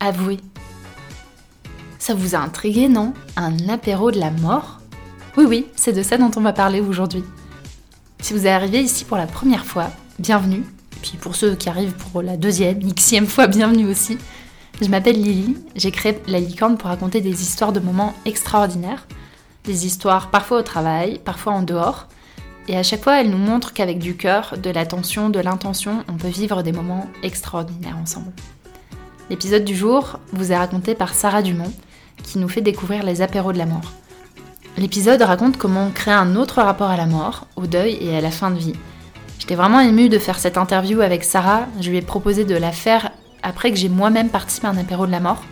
avouez. Ça vous a intrigué, non? Un apéro de la mort? Oui, oui, c'est de ça dont on va parler aujourd'hui. Si vous êtes arrivé ici pour la première fois, bienvenue. Puis pour ceux qui arrivent pour la deuxième, xième fois, bienvenue aussi. Je m'appelle Lily, j'ai créé La Licorne pour raconter des histoires de moments extraordinaires. Des histoires parfois au travail, parfois en dehors. Et à chaque fois, elles nous montrent qu'avec du cœur, de l'attention, de l'intention, on peut vivre des moments extraordinaires ensemble. L'épisode du jour vous est raconté par Sarah Dumont, qui nous fait découvrir les apéros de la mort. L'épisode raconte comment on crée un autre rapport à la mort, au deuil et à la fin de vie. J'étais vraiment émue de faire cette interview avec Sarah, je lui ai proposé de la faire après que j'ai moi-même participé à un apéro de la mort.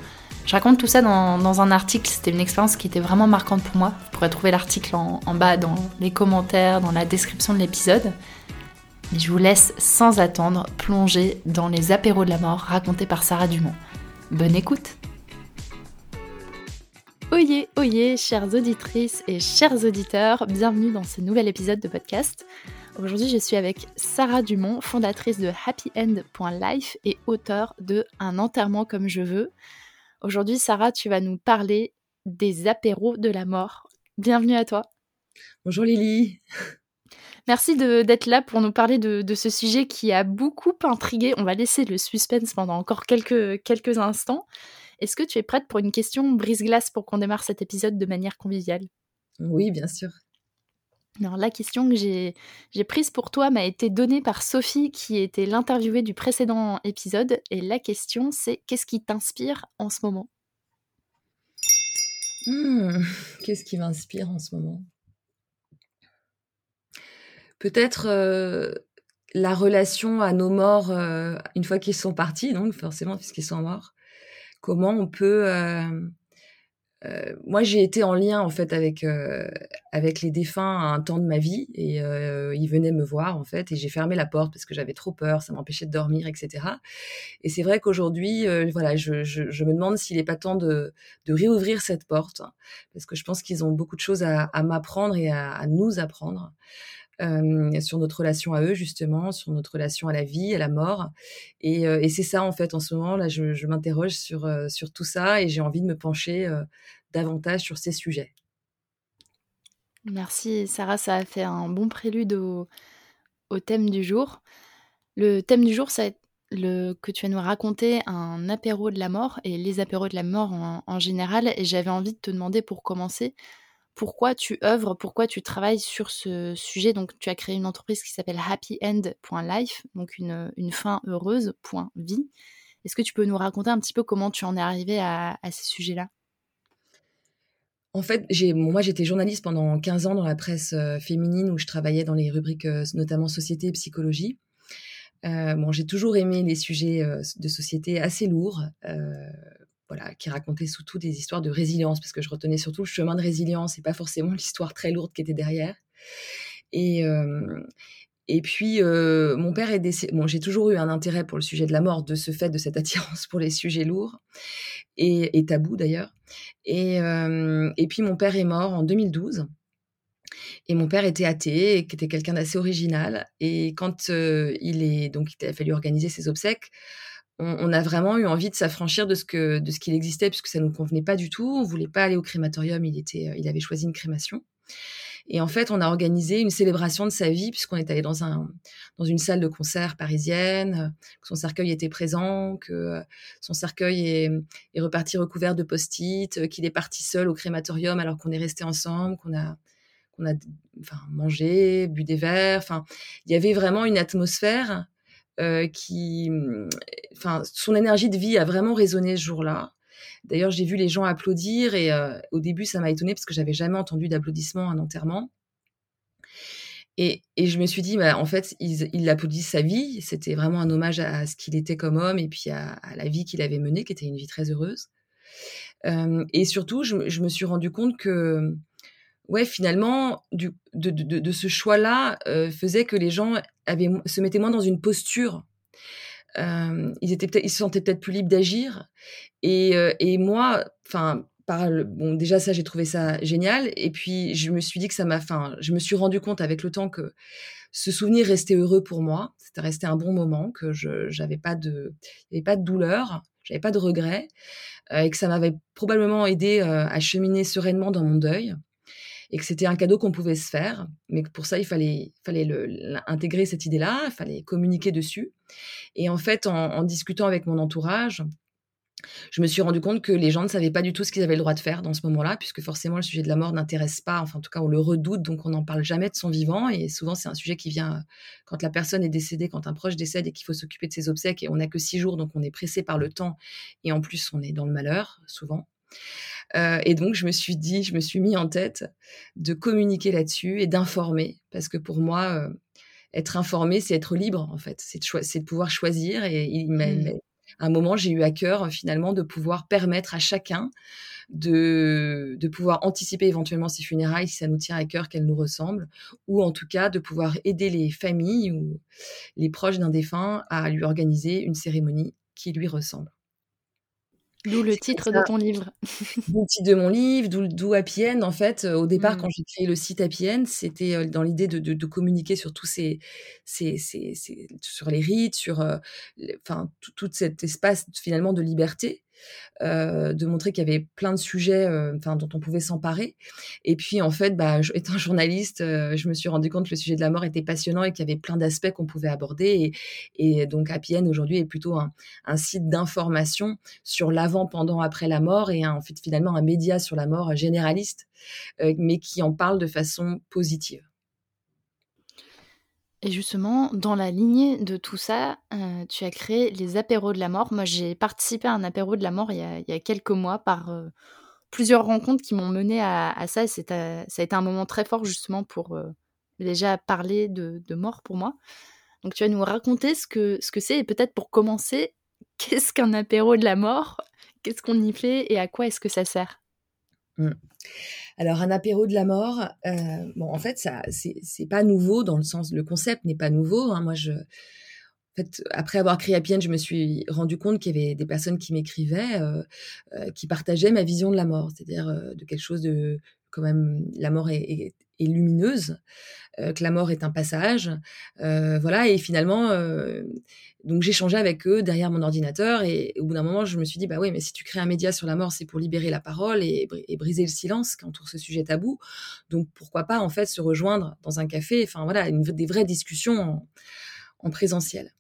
Je raconte tout ça dans, un article, c'était une expérience qui était vraiment marquante pour moi. Vous pourrez trouver l'article en bas dans les commentaires, dans la description de l'épisode. Mais je vous laisse sans attendre plonger dans les apéros de la mort racontés par Sarah Dumont. Bonne écoute Oyez, oyez, chères auditrices et chers auditeurs, bienvenue dans ce nouvel épisode de podcast. Aujourd'hui, je suis avec Sarah Dumont, fondatrice de happyend.life et auteure de Un enterrement comme je veux. Aujourd'hui, Sarah, tu vas nous parler des apéros de la mort. Bienvenue à toi. Bonjour Lily. Merci d'être là pour nous parler de, ce sujet qui a beaucoup intrigué. On va laisser le suspense pendant encore quelques, quelques instants. Est-ce que tu es prête pour une question brise-glace pour qu'on démarre cet épisode de manière conviviale? Oui, bien sûr. Alors, la question que j'ai prise pour toi m'a été donnée par Sophie, qui était l'interviewée du précédent épisode. Et la question, c'est qu'est-ce qui t'inspire en ce moment? Hmm, Qu'est-ce qui m'inspire en ce moment? Peut-être euh, la relation à nos morts euh, une fois qu'ils sont partis, donc forcément puisqu'ils sont morts comment on peut euh, moi, j'ai été en lien en fait avec avec les défunts à un temps de ma vie et ils venaient me voir en fait et j'ai fermé la porte parce que j'avais trop peur, ça m'empêchait de dormir, etc. Et c'est vrai qu'aujourd'hui, voilà, je, me demande s'il n'est pas temps de, de réouvrir cette porte parce que je pense qu'ils ont beaucoup de choses à, m'apprendre et à, nous apprendre. Euh, sur notre relation à eux justement, sur notre relation à la vie, à la mort. Et, euh, c'est ça en fait en ce moment là, je, m'interroge sur euh, sur tout ça et j'ai envie de me pencher davantage sur ces sujets. Merci Sarah, ça a fait un bon prélude au, au thème du jour. Le thème du jour, ça le, que tu vas nous raconter un apéro de la mort et les apéros de la mort en général. Et j'avais envie de te demander pour commencer, pourquoi tu œuvres, pourquoi tu travailles sur ce sujet. Donc, tu as créé une entreprise qui s'appelle happyend.life, donc une, une fin heureuse.vie. Est-ce que tu peux nous raconter un petit peu comment tu en es arrivé à, ces sujets-là? En fait, moi, j'étais journaliste pendant 15 ans dans la presse euh, féminine où je travaillais dans les rubriques euh, notamment société et psychologie. Euh, j'ai toujours aimé les sujets de société assez lourds, voilà, qui racontait surtout des histoires de résilience, parce que je retenais surtout le chemin de résilience et pas forcément l'histoire très lourde qui était derrière. Et, euh, et puis, euh, mon père est décédé. Bon, j'ai toujours eu un intérêt pour le sujet de la mort, de ce fait, de cette attirance pour les sujets lourds et, et tabous d'ailleurs. Et, euh, et puis, mon père est mort en 2012. Et mon père était athée, et qui était quelqu'un d'assez original. Et quand il est donc, il a fallu organiser ses obsèques, on, a vraiment eu envie de s'affranchir de ce que de ce qu'il existait puisque ça nous convenait pas du tout. On voulait pas aller au crématorium. Il était, euh, il avait choisi une crémation. Et en fait, on a organisé une célébration de sa vie puisqu'on est allé dans un dans une salle de concert parisienne, que son cercueil était présent, que euh, son cercueil est, est reparti recouvert de post-it, qu'il est parti seul au crématorium alors qu'on est resté ensemble, qu'on a qu'on a enfin mangé, bu des verres. Enfin, il y avait vraiment une atmosphère euh, qui, mmh, enfin, son énergie de vie a vraiment résonné ce jour-là. D'ailleurs, j'ai vu les gens applaudir et euh, au début, ça m'a étonnée parce que j'avais jamais entendu d'applaudissements à un enterrement. Et, et, je me suis dit, bah, en fait, ils applaudissent sa vie. C'était vraiment un hommage à, ce qu'il était comme homme et puis à, à la vie qu'il avait menée, qui était une vie très heureuse. Euh, et surtout, je, je, me suis rendu compte que ouais, finalement, du, de, de, de, ce choix-là euh, faisait que les gens avaient, se mettaient moins dans une posture. Euh, ils étaient ils se sentaient peut-être plus libres d'agir. Et, euh, et moi, enfin, bon, déjà ça, j'ai trouvé ça génial. Et puis je me suis dit que ça m'a, enfin, je me suis rendu compte avec le temps que ce souvenir restait heureux pour moi. C'était resté un bon moment, que je n'avais pas de, pas de douleur, j'avais pas de regrets, et que ça m'avait probablement aidé à cheminer sereinement dans mon deuil et que c'était un cadeau qu'on pouvait se faire, mais que pour ça, il fallait, le, intégrer cette idée-là, il fallait communiquer dessus. Et en fait, en discutant avec mon entourage, je me suis rendu compte que les gens ne savaient pas du tout ce qu'ils avaient le droit de faire dans ce moment-là, puisque forcément le sujet de la mort n'intéresse pas, enfin en tout cas on le redoute, donc on n'en parle jamais de son vivant, et souvent c'est un sujet qui vient quand la personne est décédée, quand un proche décède et qu'il faut s'occuper de ses obsèques, et on n'a que six jours, donc on est pressé par le temps, et en plus on est dans le malheur, souvent. Euh, et donc je me suis dit, je me suis mis en tête de communiquer là-dessus et d'informer, parce que pour moi, euh, être informé, c'est être libre en fait, c'est de, de, pouvoir choisir, et il mmh. un moment, j'ai eu à cœur finalement de pouvoir permettre à chacun de, de pouvoir anticiper éventuellement ses funérailles si ça nous tient à cœur qu'elles nous ressemblent, ou en tout cas de pouvoir aider les familles ou les proches d'un défunt à lui organiser une cérémonie qui lui ressemble. D'où le titre de ton livre. D'où le titre de mon livre, d'où Happy End. En fait, euh, au départ, quand j'ai créé le site Happy End, c'était euh, dans l'idée de, de, communiquer sur tous ces, ces, ces, sur les rites, sur euh, enfin, tout, cet espace finalement de liberté euh, de montrer qu'il y avait plein de sujets euh, dont on pouvait s'emparer. Et puis, en fait, bah, étant journaliste, euh, je me suis rendu compte que le sujet de la mort était passionnant et qu'il y avait plein d'aspects qu'on pouvait aborder. Et, donc, Happy aujourd'hui, est plutôt un, un site d'information sur l'avant, pendant, après la mort et en fait, finalement, un média sur la mort généraliste, mais qui en parle de façon positive. Et justement, dans la lignée de tout ça, euh, tu as créé les apéros de la mort. Moi, j'ai participé à un apéro de la mort il y a, quelques mois par euh, plusieurs rencontres qui m'ont mené à, ça. ça a été un moment très fort justement pour euh, déjà parler de, mort pour moi. Donc, tu vas nous raconter ce que ce que c'est et peut-être pour commencer, qu'est-ce qu'un apéro de la mort? Qu'est-ce qu'on y fait? Et à quoi est-ce que ça sert? Mmh. Alors un apéro de la mort, euh, bon en fait ça c'est pas nouveau dans le sens le concept n'est pas nouveau. Hein. Moi je en fait, après avoir créé Appian, je me suis rendu compte qu'il y avait des personnes qui m'écrivaient, euh, euh, qui partageaient ma vision de la mort, c'est-à-dire de quelque chose de quand même la mort est, lumineuse, que la mort est un passage, voilà. Et finalement, donc j'ai changé avec eux derrière mon ordinateur et au bout d'un moment, je me suis dit bah oui, mais si tu crées un média sur la mort, c'est pour libérer la parole et, briser le silence qui entoure ce sujet tabou. Donc pourquoi pas en fait se rejoindre dans un café, enfin voilà, des vraies discussions présentiel.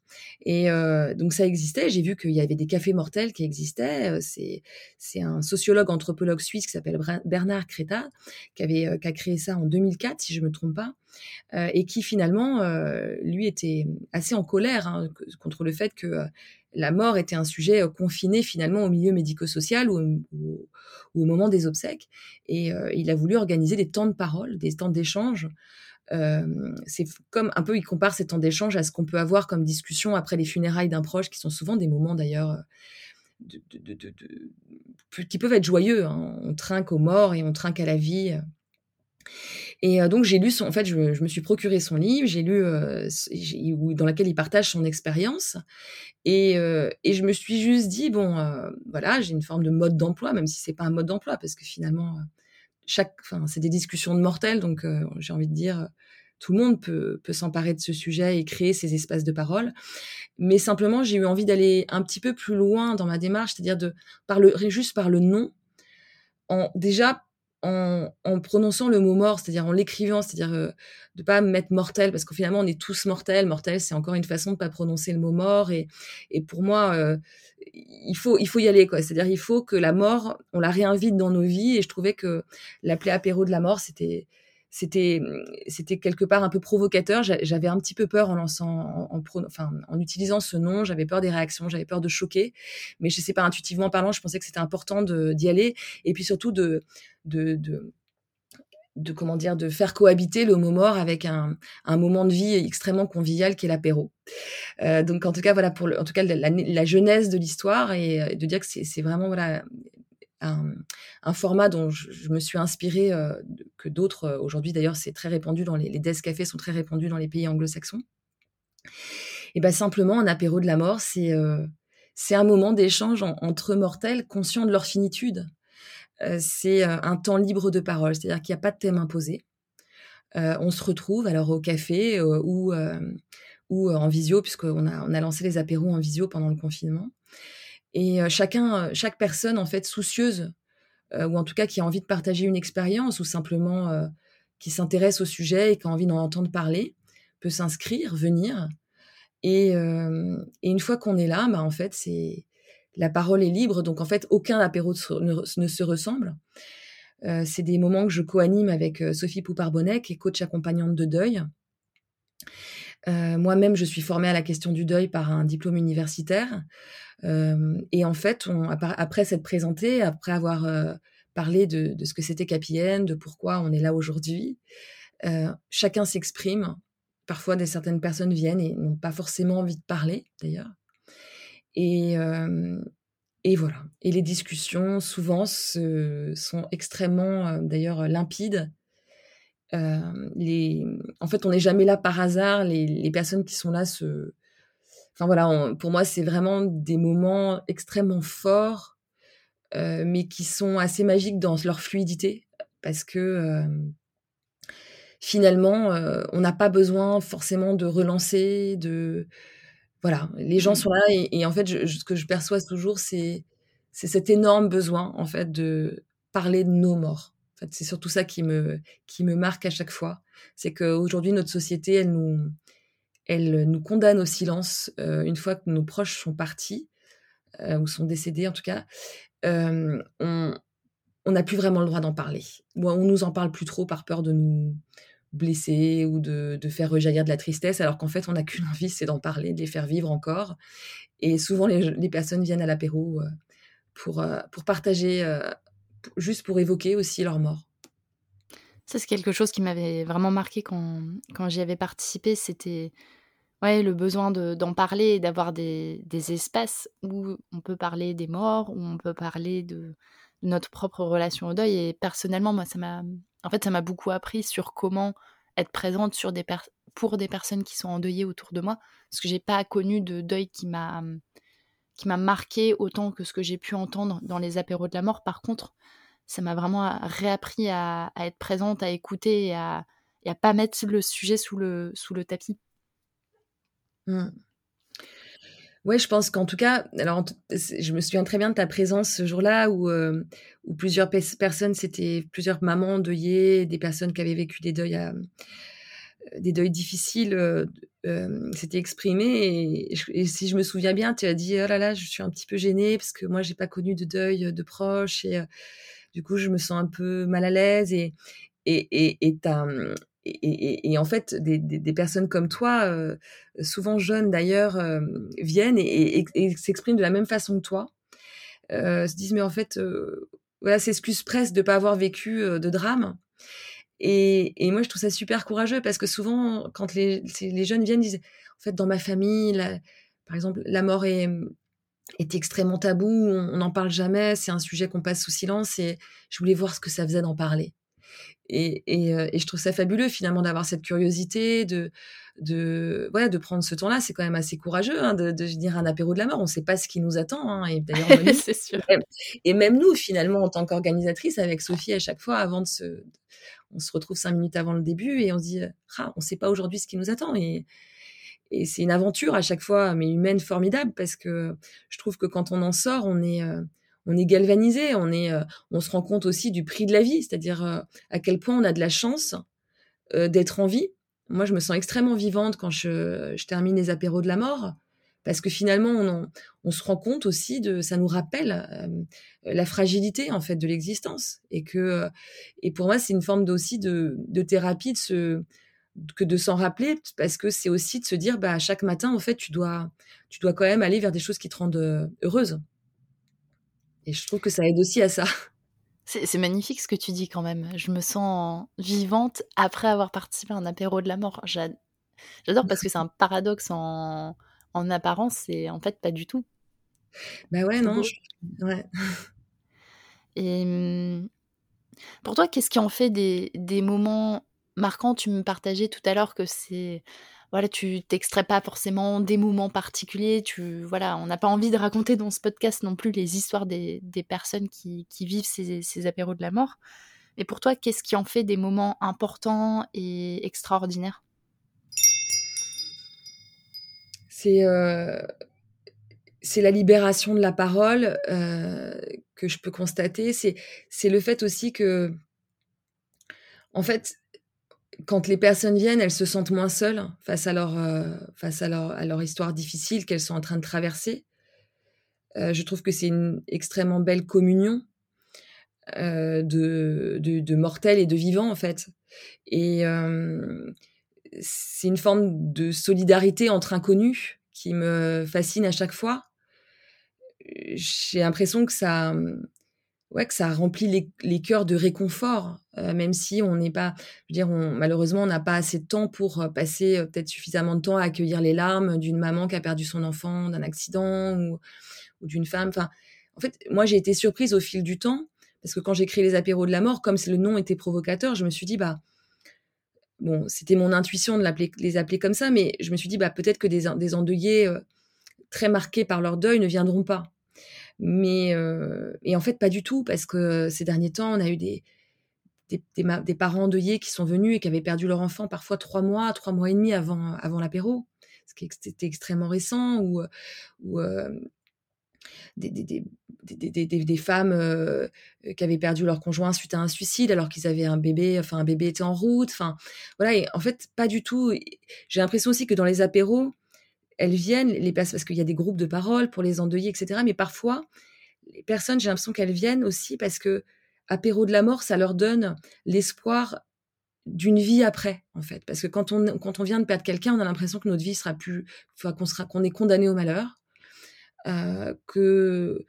Et euh, donc ça existait. J'ai vu qu'il y avait des cafés mortels qui existaient. Euh, c'est c'est un sociologue anthropologue suisse qui s'appelle Bernard Creta qui avait euh, qui a créé ça en 2004 si je me trompe pas et qui finalement lui était assez en colère hein, contre le fait que la mort était un sujet confiné finalement au milieu médico-social ou, ou, au moment des obsèques. Et il a voulu organiser des temps de parole, des temps d'échange c'est comme un peu, il compare ces temps d'échange à ce qu'on peut avoir comme discussion après les funérailles d'un proche, qui sont souvent des moments d'ailleurs qui peuvent être joyeux. Hein. On trinque aux morts et on trinque à la vie. Et donc j'ai lu son, en fait, je, me suis procuré son livre, j'ai lu dans lequel il partage son expérience, et, et, je me suis juste dit bon, voilà, j'ai une forme de mode d'emploi, même si c'est pas un mode d'emploi, parce que finalement chaque, enfin, c'est des discussions de mortels, donc euh, j'ai envie de dire, tout le monde peut, peut s'emparer de ce sujet et créer ces espaces de parole. Mais simplement, j'ai eu envie d'aller un petit peu plus loin dans ma démarche, c'est-à-dire de par le, juste par le nom, en déjà en, prononçant le mot mort, c'est-à-dire en l'écrivant, c'est-à-dire euh, de pas mettre mortel, parce qu'au finalement on est tous mortels. Mortel, c'est encore une façon de pas prononcer le mot mort. Et, pour moi, euh, il faut il faut y aller quoi. C'est-à-dire il faut que la mort, on la réinvite dans nos vies. Et je trouvais que l'appeler apéro de la mort, c'était c'était c'était quelque part un peu provocateur. J'avais un petit peu peur en lançant, en, en utilisant ce nom. J'avais peur des réactions, j'avais peur de choquer. Mais je sais pas, intuitivement parlant, je pensais que c'était important d'y aller. Et puis surtout de, de, de comment dire de faire cohabiter le mot mort avec un, moment de vie extrêmement convivial qui est l'apéro. Euh, donc en tout cas voilà pour en tout cas la, la, genèse de l'histoire et, de dire que c'est vraiment voilà un, format dont je, me suis inspirée, euh, que d'autres, euh, aujourd'hui d'ailleurs, c'est très répandu dans les, les desk cafés sont très répandus dans les pays anglo-saxons. Et bien simplement, un apéro de la mort, c'est euh, c'est un moment d'échange entre mortels conscients de leur finitude. C'est un temps libre de parole, c'est-à-dire qu'il n'y a pas de thème imposé. on se retrouve alors au café ou, ou en visio, puisqu'on a, on a lancé les apéros en visio pendant le confinement. Et chacun, chaque personne, en fait, soucieuse, ou en tout cas qui a envie de partager une expérience, ou simplement qui s'intéresse au sujet et qui a envie d'en entendre parler, peut s'inscrire, venir. Et, une fois qu'on est là, bah, en fait, c'est la parole est libre. Donc, en fait, aucun apéro ne, se ressemble. c'est des moments que je co-anime avec Sophie Poupard-Bonnet, qui est coach accompagnante de deuil. Moi-même, je suis formée à la question du deuil par un diplôme universitaire. et en fait, après s'être présentée, après avoir parlé de, de, ce que c'était KPN, de pourquoi on est là aujourd'hui, chacun s'exprime Parfois, des certaines personnes viennent et n'ont pas forcément envie de parler, d'ailleurs. Et, et voilà. Et les discussions, souvent, sont extrêmement, d'ailleurs, limpides. les... En fait, on n'est jamais là par hasard. Les, les, personnes qui sont là se... Enfin voilà, pour moi, c'est vraiment des moments extrêmement forts, mais qui sont assez magiques dans leur fluidité, parce que finalement, euh, on n'a pas besoin forcément de relancer, de voilà, les gens mmh. sont là et, en fait, ce que je perçois toujours, c'est c'est cet énorme besoin en fait de parler de nos morts. En fait, c'est surtout ça qui me qui me marque à chaque fois, c'est qu'aujourd'hui notre société, elle nous elle nous condamne au silence euh, une fois que nos proches sont partis euh, ou sont décédés en tout cas. on on n'a plus vraiment le droit d'en parler. Ou on nous en parle plus trop par peur de nous blesser ou de, faire rejaillir de la tristesse, alors qu'en fait, on n'a qu'une envie, c'est d'en parler, de les faire vivre encore. Et souvent, les, personnes viennent à l'apéro euh, pour, euh, pour partager, euh, juste pour évoquer aussi leur mort. Ça, c'est quelque chose qui m'avait vraiment marqué quand, quand j'y avais participé. C'était ouais, le besoin d'en parler et d'avoir des, des, espaces où on peut parler des morts, où on peut parler de, notre propre relation au deuil. Et personnellement, moi, ça m'a en fait, ça m'a beaucoup appris sur comment être présente pour des personnes qui sont endeuillées autour de moi, parce que j'ai pas connu de deuil qui m'a qui m'a marqué autant que ce que j'ai pu entendre dans les apéros de la mort. Par contre, ça m'a vraiment réappris à, être présente, à écouter et à, et à pas mettre le sujet sous le, sous le tapis. Mmh. Ouais, je pense qu'en tout cas, alors je me souviens très bien de ta présence ce jour-là où, euh, où plusieurs personnes, c'était plusieurs mamans endeuillées, des personnes qui avaient vécu des deuils, euh, des deuils difficiles, euh, s'étaient exprimées. Et, si je me souviens bien, tu as dit oh là là, je suis un petit peu gênée parce que moi j'ai pas connu de deuil de proches et du coup je me sens un peu mal à l'aise et et et, et et, en fait, des, personnes comme toi, euh, souvent jeunes d'ailleurs, euh, viennent et, s'expriment de la même façon que toi, euh, se disent mais en fait, voilà, s'excusent presque de ne pas avoir vécu de drame. Et, moi, je trouve ça super courageux parce que souvent, quand les, jeunes viennent, ils disent en fait, dans ma famille, par exemple, la mort est, est extrêmement tabou, on n'en parle jamais, c'est un sujet qu'on passe sous silence et je voulais voir ce que ça faisait d'en parler. Et, euh, et, je trouve ça fabuleux finalement d'avoir cette curiosité, de, de, voilà, de prendre ce temps-là. C'est quand même assez courageux hein, de, de venir un apéro de la mort. On ne sait pas ce qui nous attend. Hein, et d'ailleurs, c'est sûr. Et même nous, finalement, en tant qu'organisatrice, avec Sophie, à chaque fois, avant de se, on se retrouve cinq minutes avant le début et on se dit, ah, on ne sait pas aujourd'hui ce qui nous attend. Et, et c'est une aventure à chaque fois, mais humaine formidable, parce que je trouve que quand on en sort, on est, euh, on est galvanisé, on est, euh, on se rend compte aussi du prix de la vie, c'est-à-dire euh, à quel point on a de la chance euh, d'être en vie. Moi, je me sens extrêmement vivante quand je, termine les apéros de la mort, parce que finalement, on, se rend compte aussi de, ça nous rappelle la fragilité en fait de l'existence, et que, et pour moi, c'est une forme aussi de, thérapie de se, que de s'en rappeler, parce que c'est aussi de se dire, bah, chaque matin, en fait, tu dois, tu dois quand même aller vers des choses qui te rendent heureuse. Et je trouve que ça aide aussi à ça. C'est magnifique ce que tu dis quand même. Je me sens vivante après avoir participé à un apéro de la mort. J'adore parce que c'est un paradoxe en, en apparence et en fait pas du tout. Bah ouais, non. Ouais. Et mmh, pour toi, qu'est-ce qui en fait des, des moments marquants? Tu me partageais tout à l'heure que c'est voilà, tu t'extrais pas forcément des moments particuliers. Tu, voilà, on n'a pas envie de raconter dans ce podcast non plus les histoires des, personnes qui, vivent ces, apéros de la mort. Mais pour toi, qu'est-ce qui en fait des moments importants et extraordinaires? C'est c'est la libération de la parole que je peux constater. C'est le fait aussi que, en fait, quand les personnes viennent, elles se sentent moins seules face à leur, face à leur, à leur histoire difficile qu'elles sont en train de traverser. je trouve que c'est une extrêmement belle communion de, de, de, mortels et de vivants, en fait. Et c'est une forme de solidarité entre inconnus qui me fascine à chaque fois j'ai l'impression que ça, ouais, que ça remplit les, les cœurs de réconfort, euh, même si on n'est pas, je veux dire, malheureusement, on n'a pas assez de temps pour euh, passer euh, peut-être suffisamment de temps à accueillir les larmes d'une maman qui a perdu son enfant d'un accident ou, ou d'une femme. Enfin, en fait, moi, j'ai été surprise au fil du temps parce que quand j'ai créé les apéros de la mort, comme le nom était provocateur, je me suis dit, bah, bon, c'était mon intuition de les appeler comme ça, mais je me suis dit, bah, peut-être que des, des endeuillés très marqués par leur deuil ne viendront pas. Mais et en fait, pas du tout, parce que ces derniers temps, on a eu des, des, parents endeuillés qui sont venus et qui avaient perdu leur enfant parfois trois mois, trois mois et demi avant, avant l'apéro, ce qui était extrêmement récent, ou, ou des, des, femmes qui avaient perdu leur conjoint suite à un suicide alors qu'ils avaient un bébé, enfin un bébé était en route, enfin voilà, et en fait pas du tout. J'ai l'impression aussi que dans les apéros, elles viennent, les parce qu'il y a des groupes de parole pour les endeuiller, etc. Mais parfois, les personnes, j'ai l'impression qu'elles viennent aussi parce que apéro de la mort, ça leur donne l'espoir d'une vie après, en fait. Parce que quand on, quand on vient de perdre quelqu'un, on a l'impression que notre vie sera plus, qu'on sera, qu'on est condamné au malheur, euh, que,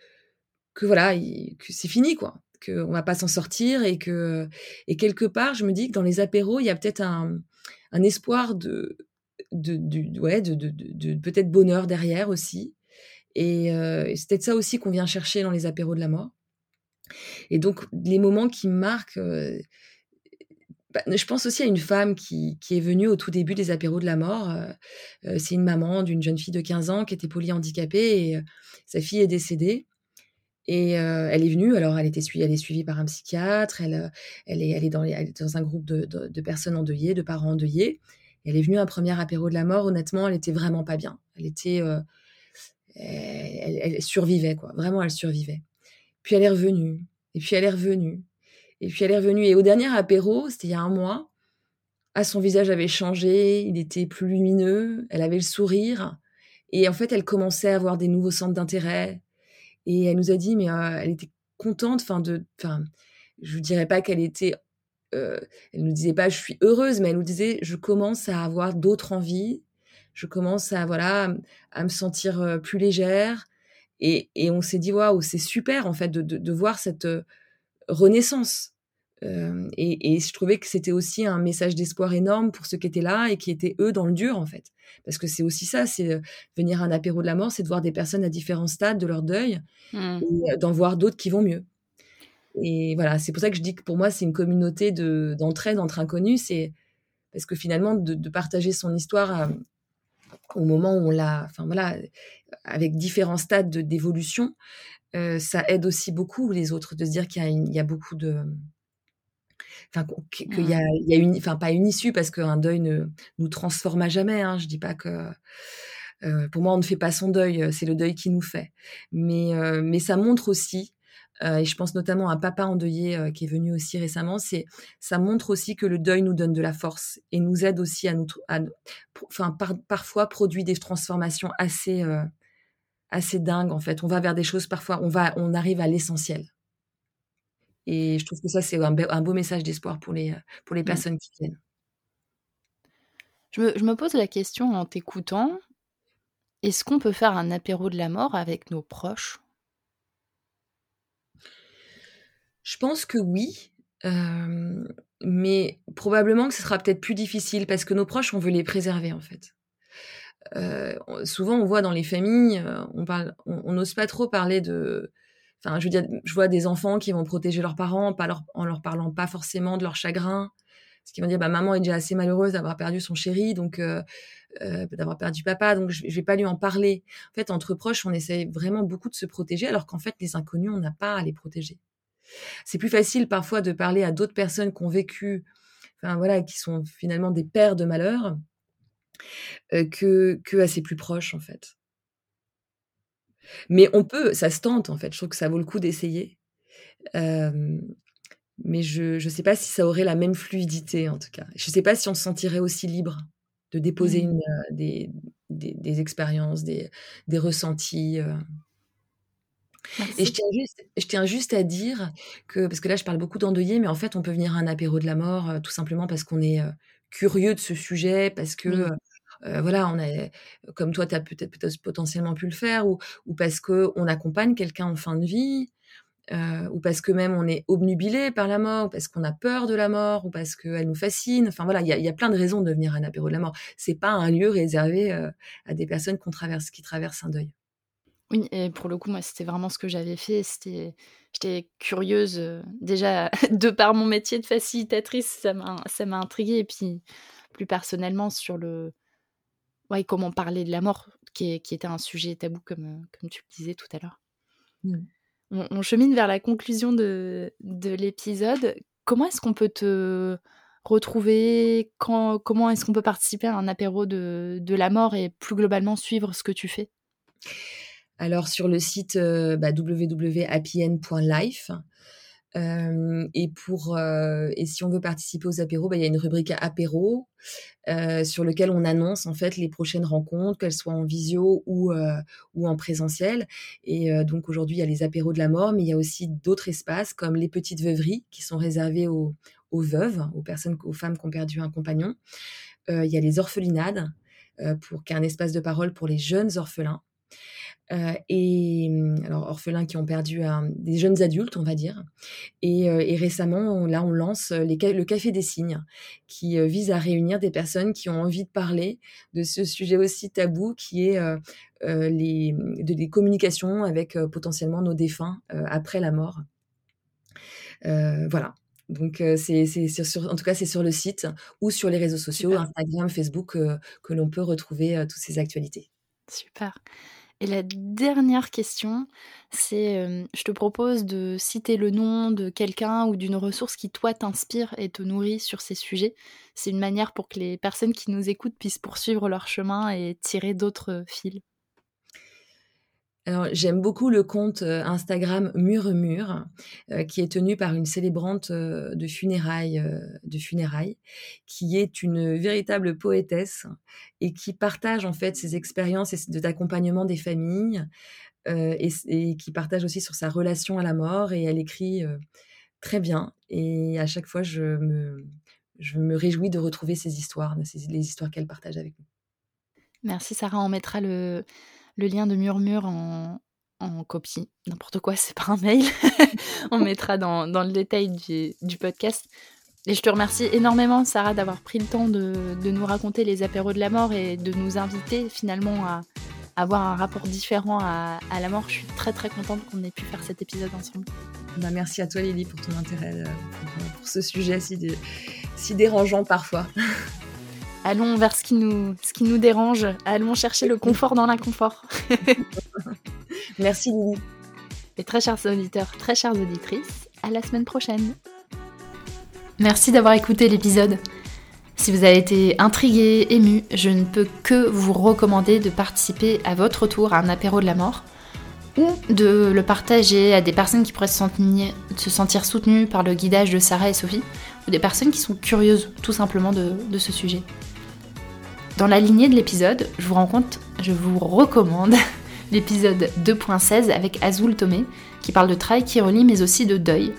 que voilà, que c'est fini, quoi. Qu'on va pas s'en sortir et que, et quelque part, je me dis que dans les apéros, il y a peut-être un, un espoir de, de, ouais, de, de, peut-être bonheur derrière aussi. Et euh, c'est peut-être ça aussi qu'on vient chercher dans les apéros de la mort. Et donc, les moments qui marquent, euh, bah, je pense aussi à une femme qui, qui, est venue au tout début des apéros de la mort. Euh, c'est une maman d'une jeune fille de 15 ans qui était polyhandicapée et sa fille est décédée. Et elle est venue, alors elle, était elle est suivie par un psychiatre, elle, elle, est, elle, est, dans, est dans un groupe de, de, de personnes endeuillées, de parents endeuillés elle est venue à un premier apéro de la mort. Honnêtement, elle était vraiment pas bien. Elle était, euh, elle, survivait quoi. Vraiment, elle survivait. Puis elle est revenue. Et puis elle est revenue. Et puis elle est revenue. Et au dernier apéro, c'était il y a un mois, ah, son visage avait changé. Il était plus lumineux. Elle avait le sourire. Et en fait, elle commençait à avoir des nouveaux centres d'intérêt. Et elle nous a dit, mais euh, elle était contente, enfin de, enfin, je dirais pas qu'elle était euh, elle nous disait pas je suis heureuse, mais elle nous disait je commence à avoir d'autres envies, je commence à voilà à me sentir euh, plus légère. Et, et on s'est dit waouh c'est super en fait de, de, de voir cette euh, renaissance. Euh, et, et, je trouvais que c'était aussi un message d'espoir énorme pour ceux qui étaient là et qui étaient eux dans le dur en fait. Parce que c'est aussi ça, c'est venir à un apéro de la mort, c'est de voir des personnes à différents stades de leur deuil mmh. et d'en voir d'autres qui vont mieux. Et voilà, c'est pour ça que je dis que pour moi, c'est une communauté d'entraide entre inconnus. C'est parce que finalement, de, partager son histoire euh, au moment où on l'a, enfin voilà, avec différents stades d'évolution, euh, ça aide aussi beaucoup les autres de se dire qu'il y, y, a beaucoup de, enfin qu'il y a, il y a une, enfin pas une issue parce qu'un deuil ne nous transforme à jamais. Hein, je dis pas que euh, pour moi, on ne fait pas son deuil, c'est le deuil qui nous fait. Mais, mais ça montre aussi et je pense notamment à Papa endeuillé euh, qui est venu aussi récemment, c'est ça montre aussi que le deuil nous donne de la force et nous aide aussi à nous, enfin parfois produit des transformations assez euh, assez dingues en fait. On va vers des choses parfois, on va, on arrive à l'essentiel. Et je trouve que ça c'est un, un, beau message d'espoir pour les pour les mmh. personnes qui viennent. Je me, je me pose la question en t'écoutant, est-ce qu'on peut faire un apéro de la mort avec nos proches? Je pense que oui, mais probablement que ce sera peut-être plus difficile parce que nos proches, on veut les préserver en fait. souvent, on voit dans les familles, on parle, on n'ose pas trop parler de. Enfin, je veux dire, je vois des enfants qui vont protéger leurs parents, pas leur, en leur parlant pas forcément de leur chagrin, parce qu'ils vont dire, bah maman est déjà assez malheureuse d'avoir perdu son chéri, donc d'avoir perdu papa, donc je, je vais pas lui en parler. En fait, entre proches, on essaie vraiment beaucoup de se protéger, alors qu'en fait, les inconnus, on n'a pas à les protéger. C'est plus facile parfois de parler à d'autres personnes qui ont vécu, enfin voilà, qui sont finalement des pères de malheur, que, que à ses plus proches en fait. Mais on peut, ça se tente en fait. Je trouve que ça vaut le coup d'essayer. mais je ne sais pas si ça aurait la même fluidité en tout cas. Je ne sais pas si on se sentirait aussi libre de déposer mmh. une, des, des, des, expériences, des, des ressentis. Et je tiens, juste, je tiens juste à dire que, parce que là je parle beaucoup d'endeuillé, mais en fait on peut venir à un apéro de la mort tout simplement parce qu'on est curieux de ce sujet, parce que voilà, on a, comme toi, tu as peut-être peut potentiellement pu le faire, ou, ou parce qu'on accompagne quelqu'un en fin de vie, ou parce que même on est obnubilé par la mort, ou parce qu'on a peur de la mort, ou parce qu'elle nous fascine. Enfin voilà, il y a, plein de raisons de venir à un apéro de la mort. C'est pas un lieu réservé à des personnes traverse, qui traversent un deuil. Oui, et pour le coup, moi, c'était vraiment ce que j'avais fait. C'était, j'étais curieuse déjà de par mon métier de facilitatrice, ça m'a, ça m'a intriguée. Et puis plus personnellement sur le, ouais, comment parler de la mort, qui, était un sujet tabou, comme, euh, comme tu le disais tout à l'heure. Mmh. On, chemine vers la conclusion de, de l'épisode. Comment est-ce qu'on peut te retrouver? Quand, Comment est-ce qu'on peut participer à un apéro de, de la mort et plus globalement suivre ce que tu fais? Alors sur le site euh, bah, www.happyend.life, et pour et si on veut participer aux apéros, bah, il y a une rubrique apéro sur lequel on annonce en fait les prochaines rencontres, qu'elles soient en visio ou ou en présentiel. Et donc aujourd'hui il y a les apéros de la mort, mais il y a aussi d'autres espaces comme les petites veuveries qui sont réservées aux, aux veuves, aux personnes, aux femmes qui ont perdu un compagnon. il y a les orphelinades pour qu'il y ait un espace de parole pour les jeunes orphelins. Euh, et mmh, alors orphelins qui ont perdu des jeunes adultes, on va dire. Et, euh, et récemment, là, on lance les, le Café des Signes, qui euh, vise à réunir des personnes qui ont envie de parler de ce sujet aussi tabou, qui est les, de, des communications avec potentiellement nos défunts après la mort. voilà. Donc, c'est, en tout cas, c'est sur le site ou sur les réseaux sociaux, Instagram, Facebook, que l'on peut retrouver toutes ces actualités. Super. Et la dernière question, c'est, je te propose de citer le nom de quelqu'un ou d'une ressource qui, toi, t'inspire et te nourrit sur ces sujets. C'est une manière pour que les personnes qui nous écoutent puissent poursuivre leur chemin et tirer d'autres fils. Alors, j'aime beaucoup le compte euh, Instagram Murmure, euh, qui est tenu par une célébrante euh, de funérailles, de funérailles, qui est une véritable poétesse et qui partage en fait ses expériences d'accompagnement des familles et, qui partage aussi sur sa relation à la mort. Et elle écrit très bien. Et à chaque fois, je me, je me réjouis de retrouver ces histoires, les histoires qu'elle partage avec nous. Merci Sarah, on mettra le le lien de Murmure en, copie. N'importe quoi, c'est pas un mail. on mettra dans, le détail du, podcast. Et je te remercie énormément, Sarah, d'avoir pris le temps de, nous raconter les apéros de la mort et de nous inviter finalement à, avoir un rapport différent à, la mort. Je suis très très contente qu'on ait pu faire cet épisode ensemble. Bah, merci à toi Lily pour ton intérêt euh, pour, ce sujet si dérangeant parfois. allons vers ce qui nous, ce qui nous dérange, allons chercher le confort dans l'inconfort. Merci Lily. Et très chers auditeurs, très chères auditrices, à la semaine prochaine. Merci d'avoir écouté l'épisode. Si vous avez été intrigué, ému, je ne peux que vous recommander de participer à votre tour à un apéro de la mort ou de le partager à des personnes qui pourraient se sentir, soutenues par le guidage de Sarah et Sophie, ou des personnes qui sont curieuses tout simplement de ce sujet. Dans la lignée de l'épisode, je vous je vous recommande l'épisode 2.16 avec Azul Tomé, qui parle de travail qui relie mais aussi de deuil.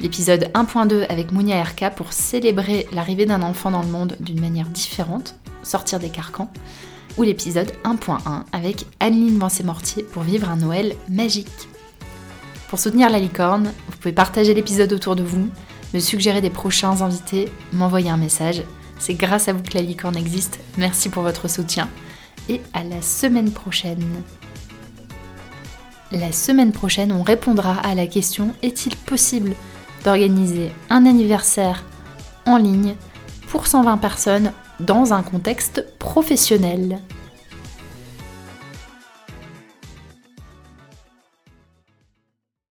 L'épisode 1.2 avec Mounia RK pour célébrer l'arrivée d'un enfant dans le monde d'une manière différente, sortir des carcans. Ou l'épisode 1.1 avec Anneline Vancé-Mortier pour vivre un Noël magique. Pour soutenir la licorne, vous pouvez partager l'épisode autour de vous, me suggérer des prochains invités, m'envoyer un message c'est grâce à vous que la licorne existe. Merci pour votre soutien. Et à la semaine prochaine. La semaine prochaine, on répondra à la question est-il possible d'organiser un anniversaire en ligne pour 120 personnes dans un contexte professionnel?